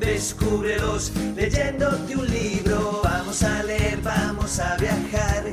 Descúbrelos leyéndote un libro. Vamos a leer, vamos a viajar.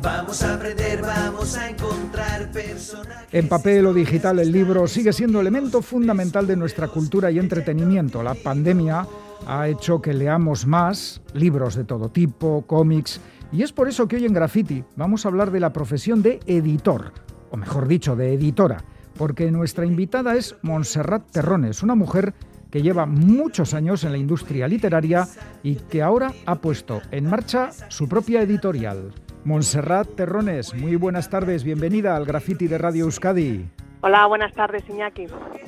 Vamos a aprender, vamos a encontrar personajes. En papel o digital, el libro sigue siendo elemento fundamental de nuestra cultura y entretenimiento. La pandemia ha hecho que leamos más libros de todo tipo, cómics, y es por eso que hoy en Graffiti vamos a hablar de la profesión de editor, o mejor dicho, de editora, porque nuestra invitada es Montserrat Terrones, una mujer que lleva muchos años en la industria literaria y que ahora ha puesto en marcha su propia editorial. Montserrat Terrones, muy buenas tardes, bienvenida al Graffiti de Radio Euskadi. Hola, buenas tardes, Iñaki.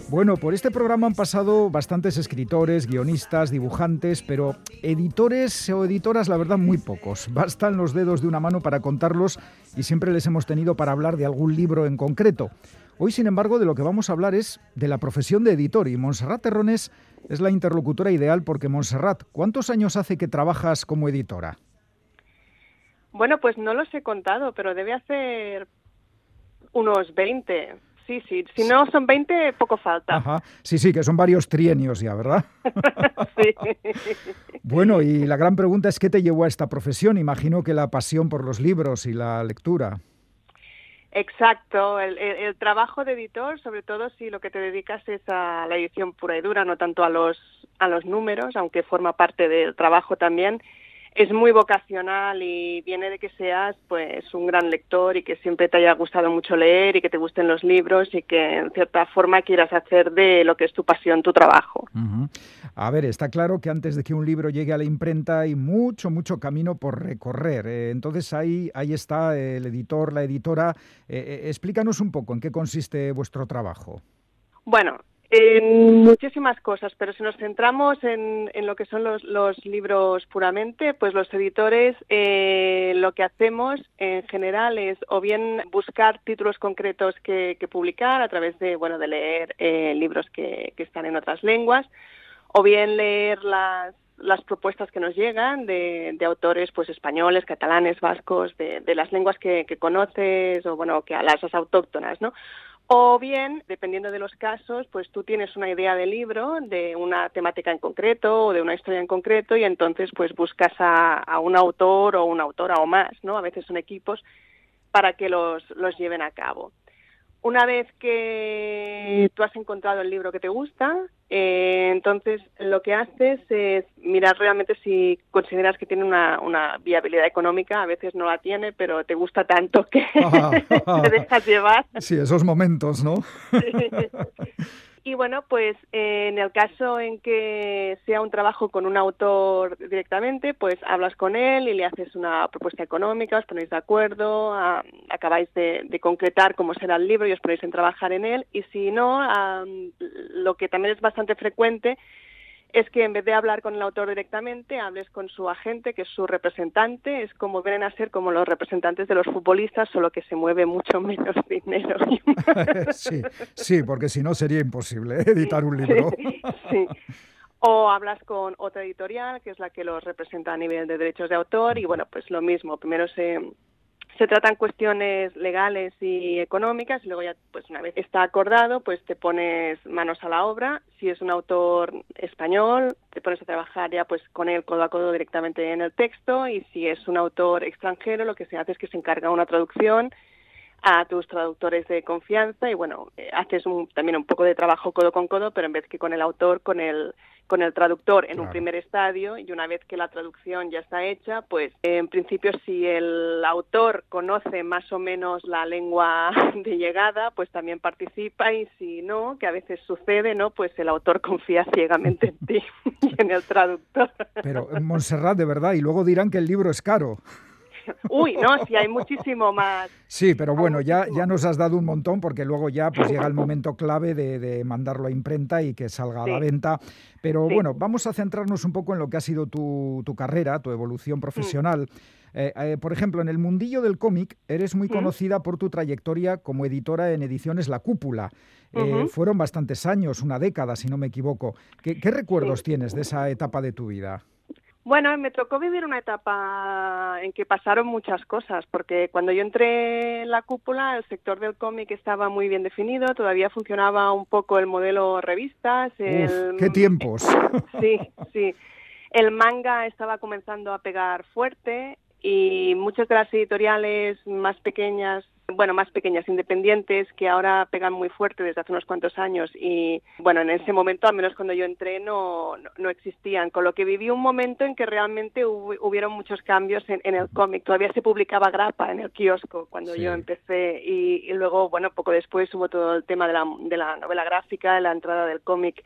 Bueno, por este programa han pasado bastantes escritores, guionistas, dibujantes, pero editores o editoras, la verdad, muy pocos. Bastan los dedos de una mano para contarlos y siempre les hemos tenido para hablar de algún libro en concreto. Hoy, sin embargo, de lo que vamos a hablar es de la profesión de editor y Montserrat Terrones es la interlocutora ideal porque, Montserrat, ¿cuántos años hace que trabajas como editora? Bueno, pues no los he contado, pero debe hacer unos 20. Sí, sí. Si no son 20, poco falta. Ajá. Sí, sí, que son varios trienios ya, ¿verdad? sí. Bueno, y la gran pregunta es, ¿qué te llevó a esta profesión? Imagino que la pasión por los libros y la lectura. Exacto, el, el, el, trabajo de editor, sobre todo si lo que te dedicas es a la edición pura y dura, no tanto a los a los números, aunque forma parte del trabajo también, es muy vocacional y viene de que seas pues un gran lector y que siempre te haya gustado mucho leer y que te gusten los libros y que en cierta forma quieras hacer de lo que es tu pasión tu trabajo. Uh -huh. A ver, está claro que antes de que un libro llegue a la imprenta hay mucho, mucho camino por recorrer. Eh, entonces ahí, ahí está el editor, la editora. Eh, eh, explícanos un poco en qué consiste vuestro trabajo. Bueno, en muchísimas cosas, pero si nos centramos en, en lo que son los, los, libros puramente, pues los editores eh, lo que hacemos en general es o bien buscar títulos concretos que, publicar a través de bueno de leer eh, libros que, que están en otras lenguas, o bien leer las las propuestas que nos llegan de, de autores pues españoles, catalanes, vascos, de, de las lenguas que, que, conoces o bueno que a las autóctonas, ¿no? O bien, dependiendo de los casos, pues tú tienes una idea de libro, de una temática en concreto o de una historia en concreto y entonces pues buscas a, un autor o una autora o más, ¿no? A veces son equipos para que los, los lleven a cabo. Una vez que tú has encontrado el libro que te gusta, eh, entonces lo que haces es mirar realmente si consideras que tiene una, una, viabilidad económica. A veces no la tiene, pero te gusta tanto que te dejas llevar. Sí, esos momentos, ¿no? Y bueno, pues eh, en el caso en que sea un trabajo con un autor directamente, pues hablas con él y le haces una propuesta económica, os ponéis de acuerdo, a, acabáis de, de, concretar cómo será el libro y os ponéis en trabajar en él. Y si no, a, lo que también es bastante frecuente es que en vez de hablar con el autor directamente, hables con su agente, que es su representante, es como vienen a ser como los representantes de los futbolistas, solo que se mueve mucho menos dinero. sí, sí, porque si no sería imposible editar un libro. Sí, sí. O hablas con otra editorial, que es la que los representa a nivel de derechos de autor, y bueno, pues lo mismo, primero se se tratan cuestiones legales y económicas y luego ya pues una vez está acordado pues te pones manos a la obra. Si es un autor español te pones a trabajar ya pues con él codo a codo directamente en el texto y si es un autor extranjero lo que se hace es que se encarga una traducción a tus traductores de confianza y bueno eh, haces un, también un poco de trabajo codo con codo pero en vez que con el autor con el con el traductor en claro. un primer estadio y una vez que la traducción ya está hecha, pues en principio si el autor conoce más o menos la lengua de llegada, pues también participa y si no, que a veces sucede, ¿no? Pues el autor confía ciegamente en ti y en el traductor. Pero Montserrat, de verdad, y luego dirán que el libro es caro. Uy, no, sí hay muchísimo más. Sí, pero bueno, ya, ya nos has dado un montón porque luego ya pues llega el momento clave de, de mandarlo a imprenta y que salga sí. a la venta. Pero sí. bueno, vamos a centrarnos un poco en lo que ha sido tu, tu carrera, tu evolución profesional. Mm. Eh, eh, por ejemplo, en el mundillo del cómic eres muy mm. conocida por tu trayectoria como editora en ediciones La Cúpula. Eh, uh -huh. Fueron bastantes años, una década, si no me equivoco. ¿Qué, qué recuerdos sí. tienes de esa etapa de tu vida? Bueno, me tocó vivir una etapa en que pasaron muchas cosas, porque cuando yo entré en la cúpula, el sector del cómic estaba muy bien definido, todavía funcionaba un poco el modelo revistas. El... ¡Qué tiempos! Sí, sí. El manga estaba comenzando a pegar fuerte y muchas de las editoriales más pequeñas bueno, más pequeñas, independientes, que ahora pegan muy fuerte desde hace unos cuantos años y, bueno, en ese momento, al menos cuando yo entré, no, no, existían, con lo que viví un momento en que realmente hubieron muchos cambios en, el cómic. Todavía se publicaba grapa en el kiosco cuando yo empecé y, luego, bueno, poco después hubo todo el tema de la, de la novela gráfica, la entrada del cómic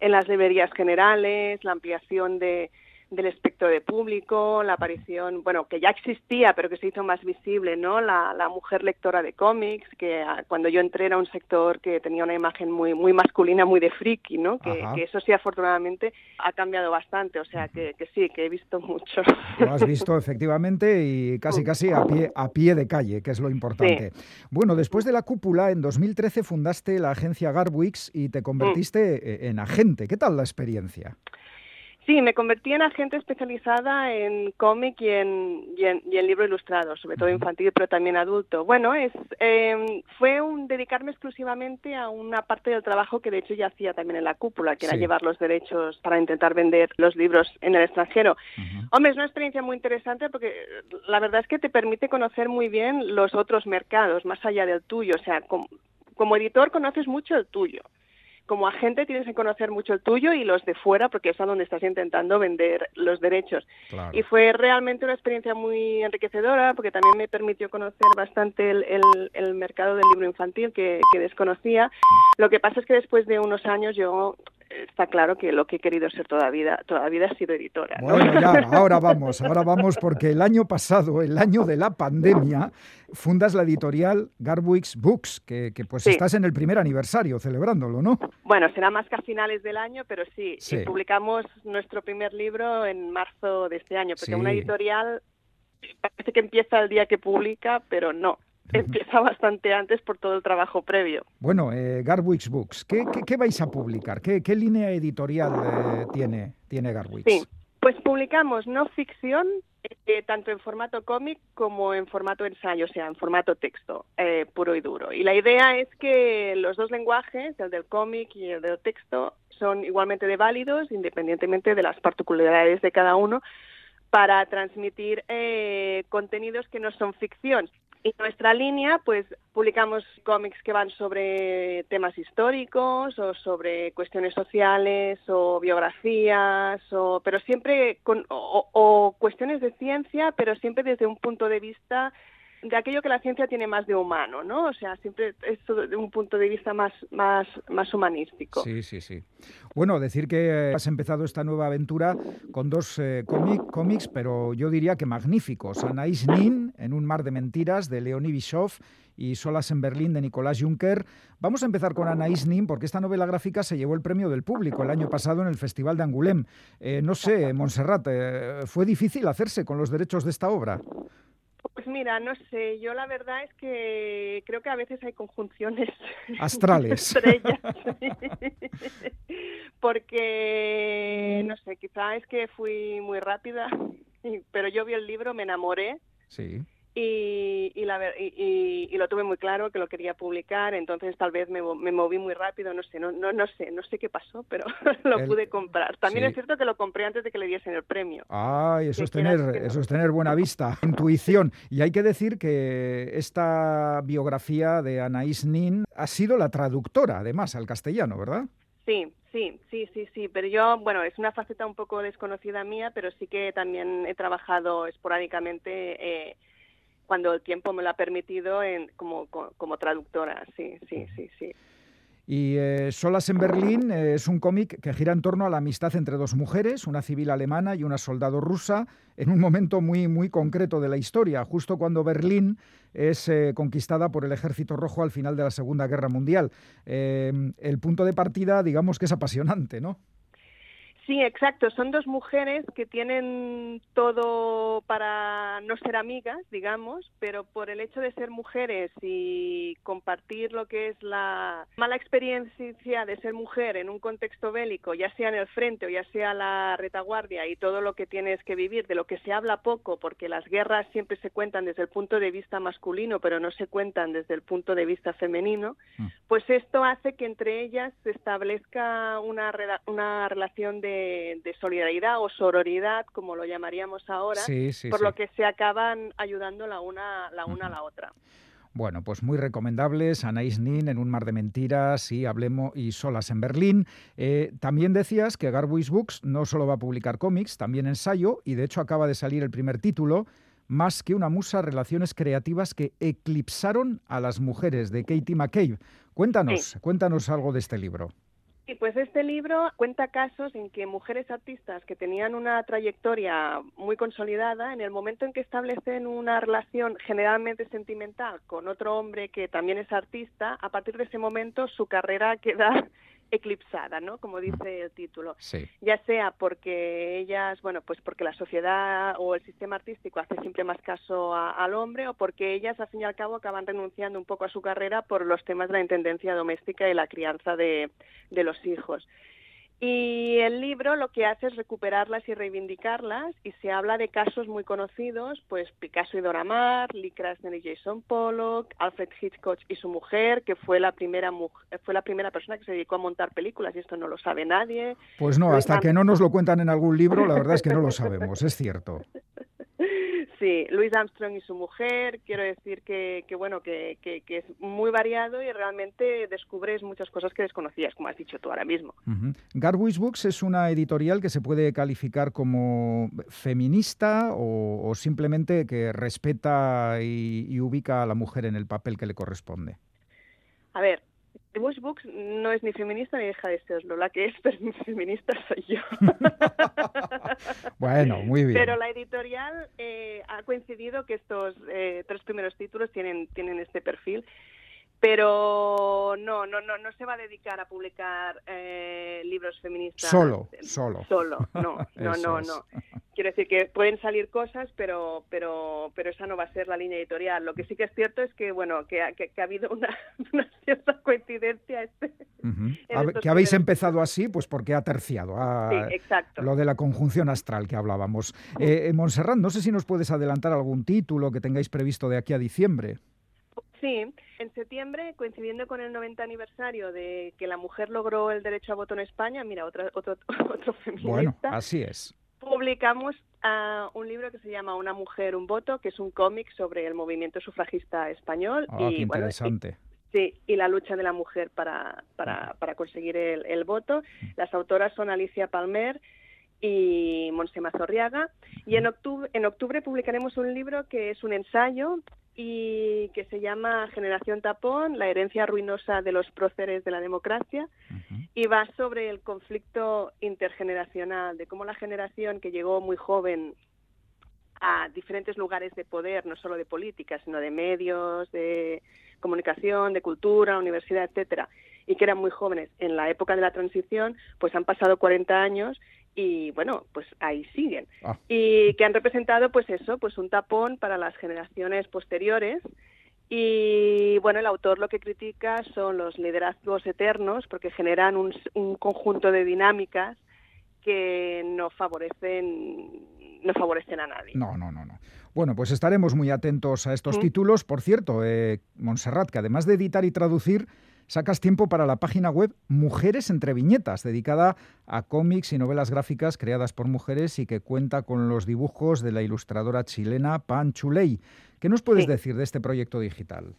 en las librerías generales, la ampliación de del espectro de público, la aparición, bueno, que ya existía, pero que se hizo más visible, ¿no? La, mujer lectora de cómics, que cuando yo entré era un sector que tenía una imagen muy muy masculina, muy de friki, ¿no? Que, eso sí, afortunadamente, ha cambiado bastante, o sea, que, sí, que he visto mucho. Lo has visto, efectivamente, y casi casi a pie, a pie de calle, que es lo importante. Bueno, después de la cúpula, en 2013 fundaste la agencia Garwix y te convertiste mm. en agente. ¿Qué tal la experiencia? Sí, me convertí en agente especializada en cómic y en, y en, libro ilustrado, sobre todo infantil, pero también adulto. Bueno, es em, fue un dedicarme exclusivamente a una parte del trabajo que de hecho ya hacía también en la cúpula, que era llevar los derechos para intentar vender los libros en el extranjero. Hombre, es una experiencia muy interesante porque la verdad es que te permite conocer muy bien los otros mercados, más allá del tuyo. O sea, como editor conoces mucho el tuyo como agente tienes que conocer mucho el tuyo y los de fuera, porque es a donde estás intentando vender los derechos. Y fue realmente una experiencia muy enriquecedora, porque también me permitió conocer bastante el, mercado del libro infantil que, que desconocía. Lo que pasa es que después de unos años yo está claro que lo que he querido ser toda vida, toda vida ha sido editora. Bueno, ya, ahora vamos, ahora vamos, porque el año pasado, el año de la pandemia, fundas la editorial Garwix Books, que, pues estás en el primer aniversario celebrándolo, ¿no? Bueno, será más que a finales del año, pero sí, publicamos nuestro primer libro en marzo de este año, porque una editorial parece que empieza el día que publica, pero no empieza bastante antes por todo el trabajo previo. Bueno, eh, Garwix Books, ¿qué, qué, vais a publicar? ¿Qué, qué línea editorial eh, tiene, tiene Garwix? Sí, pues publicamos no ficción, eh, tanto en formato cómic como en formato ensayo, o sea, en formato texto, eh, puro y duro. Y la idea es que los dos lenguajes, el del cómic y el del texto, son igualmente de válidos, independientemente de las particularidades de cada uno, para transmitir contenidos que no son ficción, y nuestra línea, pues publicamos cómics que van sobre temas históricos o sobre cuestiones sociales o biografías, o, pero siempre con, o cuestiones de ciencia, pero siempre desde un punto de vista de aquello que la ciencia tiene más de humano, ¿no? O sea, siempre esto de un punto de vista más, más, más humanístico. Sí, sí, sí. Bueno, decir que has empezado esta nueva aventura con dos eh, cómics, pero yo diría que magníficos. Anaïs Nin, en un mar de mentiras, de Leonie Bischoff, y Solas en Berlín, de Nicolás Juncker. Vamos a empezar con Anaïs Nin, porque esta novela gráfica se llevó el premio del público el año pasado en el Festival de Angoulême. Eh, no sé, Montserrat, eh, ¿fue difícil hacerse con los derechos de esta obra? Mira, no sé, yo la verdad es que creo que a veces hay conjunciones. Astrales. Porque, no sé, quizá es que fui muy rápida, pero yo vi el libro, me enamoré. Sí y, y, la, y, y, lo tuve muy claro que lo quería publicar, entonces tal vez me, me moví muy rápido, no sé, no, no, no sé, no sé qué pasó, pero lo pude comprar. También es cierto que lo compré antes de que le diesen el premio. Ay, eso es tener, eso es tener buena vista, intuición. Y hay que decir que esta biografía de Anaïs Nin ha sido la traductora, además, al castellano, ¿verdad? Sí, sí, sí, sí, sí, pero yo, bueno, es una faceta un poco desconocida mía, pero sí que también he trabajado esporádicamente eh, cuando el tiempo me lo ha permitido en, como, como, traductora, sí, sí, sí, sí. Y eh, Solas en Berlín eh, es un cómic que gira en torno a la amistad entre dos mujeres, una civil alemana y una soldado rusa, en un momento muy, muy concreto de la historia, justo cuando Berlín es eh, conquistada por el Ejército Rojo al final de la Segunda Guerra Mundial. el punto de partida, digamos que es apasionante, ¿no? Sí, exacto. Son dos mujeres que tienen todo para no ser amigas, digamos, pero por el hecho de ser mujeres y compartir lo que es la mala experiencia de ser mujer en un contexto bélico, ya sea en el frente o ya sea la retaguardia y todo lo que tienes que vivir, de lo que se habla poco, porque las guerras siempre se cuentan desde el punto de vista masculino, pero no se cuentan desde el punto de vista femenino, mm. pues esto hace que entre ellas se establezca una, una relación de de, solidaridad o sororidad, como lo llamaríamos ahora, por lo que se acaban ayudando la una, la una a la otra. Bueno, pues muy recomendables, Anais Nin en Un mar de mentiras y Hablemos y Solas en Berlín. Eh, también decías que Garbuis Books no solo va a publicar cómics, también ensayo, y de hecho acaba de salir el primer título, Más que una musa, relaciones creativas que eclipsaron a las mujeres, de Katie McCabe. Cuéntanos, cuéntanos algo de este libro. Sí, pues este libro cuenta casos en que mujeres artistas que tenían una trayectoria muy consolidada, en el momento en que establecen una relación generalmente sentimental con otro hombre que también es artista, a partir de ese momento su carrera queda eclipsada, ¿no? Como dice el título. Ya sea porque ellas, bueno, pues porque la sociedad o el sistema artístico hace siempre más caso al hombre o porque ellas, al fin y al cabo, acaban renunciando un poco a su carrera por los temas de la intendencia doméstica y la crianza de, de los hijos. Y el libro lo que hace es recuperarlas y reivindicarlas y se habla de casos muy conocidos, pues Picasso y Dora Maar, Lee Krasner y Jason Pollock, Alfred Hitchcock y su mujer, que fue la primera fue la primera persona que se dedicó a montar películas y esto no lo sabe nadie. Pues no, hasta que no nos lo cuentan en algún libro, la verdad es que no lo sabemos, es cierto. Sí, Louis Armstrong y su mujer, quiero decir que, bueno, que, es muy variado y realmente descubres muchas cosas que desconocías, como has dicho tú ahora mismo. Uh Books es una editorial que se puede calificar como feminista o, simplemente que respeta y ubica a la mujer en el papel que le corresponde. A ver, Bush Books no es ni feminista ni deja de serlo. La que es feminista soy yo. bueno, muy bien. Pero la editorial eh, ha coincidido que estos eh, tres primeros títulos tienen, tienen este perfil pero no, no, no, no se va a dedicar a publicar eh, libros feministas. Solo, solo. Solo, no, no, no, no. Quiero decir que pueden salir cosas, pero, pero, pero esa no va a ser la línea editorial. Lo que sí que es cierto es que, bueno, que, ha habido una, cierta coincidencia. Este, que habéis empezado así, pues porque ha terciado. sí, exacto. Lo de la conjunción astral que hablábamos. Eh, Montserrat, no sé si nos puedes adelantar algún título que tengáis previsto de aquí a diciembre. Sí, en septiembre, coincidiendo con el 90 aniversario de que la mujer logró el derecho a voto en España, mira, otro, otro, otro feminista. Bueno, así es. Publicamos uh, un libro que se llama Una mujer, un voto, que es un cómic sobre el movimiento sufragista español. Ah, y, qué interesante. sí, y la lucha de la mujer para, para, para conseguir el, el voto. Las autoras son Alicia Palmer y Monse Mazorriaga. Y en octubre, en octubre publicaremos un libro que es un ensayo y que se llama Generación Tapón, la herencia ruinosa de los próceres de la democracia, y va sobre el conflicto intergeneracional, de cómo la generación que llegó muy joven a diferentes lugares de poder, no solo de política, sino de medios, de comunicación, de cultura, universidad, etcétera, y que eran muy jóvenes en la época de la transición, pues han pasado 40 años y bueno, pues ahí siguen. Ah. Y que han representado pues eso, pues un tapón para las generaciones posteriores. Y bueno, el autor lo que critica son los liderazgos eternos porque generan un, conjunto de dinámicas que no favorecen no favorecen a nadie. No, no, no, no. Bueno, pues estaremos muy atentos a estos títulos. Por cierto, eh, Montserrat, que además de editar y traducir, sacas tiempo para la página web Mujeres entre Viñetas, dedicada a cómics y novelas gráficas creadas por mujeres y que cuenta con los dibujos de la ilustradora chilena Pan Chuley. ¿Qué nos puedes decir de este proyecto digital?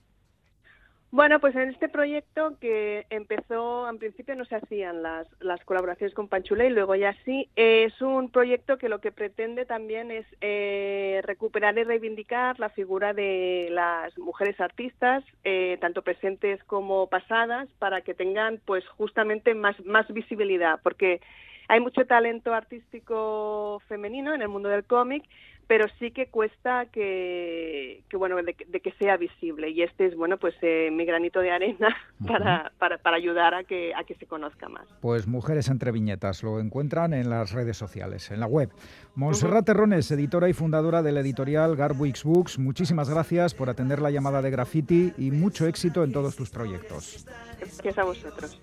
Bueno, pues en este proyecto que empezó, en principio no se hacían las, las colaboraciones con Panchule y luego ya sí, es un proyecto que lo que pretende también es eh, recuperar y reivindicar la figura de las mujeres artistas, eh, tanto presentes como pasadas, para que tengan pues justamente más, más visibilidad, porque hay mucho talento artístico femenino en el mundo del cómic, pero sí que cuesta que, bueno de, que sea visible. Y este es bueno pues eh, mi granito de arena para, para, para, ayudar a que a que se conozca más. Pues mujeres entre viñetas lo encuentran en las redes sociales en la web. Montserrat Terrones editora y fundadora de la editorial Garwix Books muchísimas gracias por atender la llamada de Graffiti y mucho éxito en todos tus proyectos. Gracias a vosotros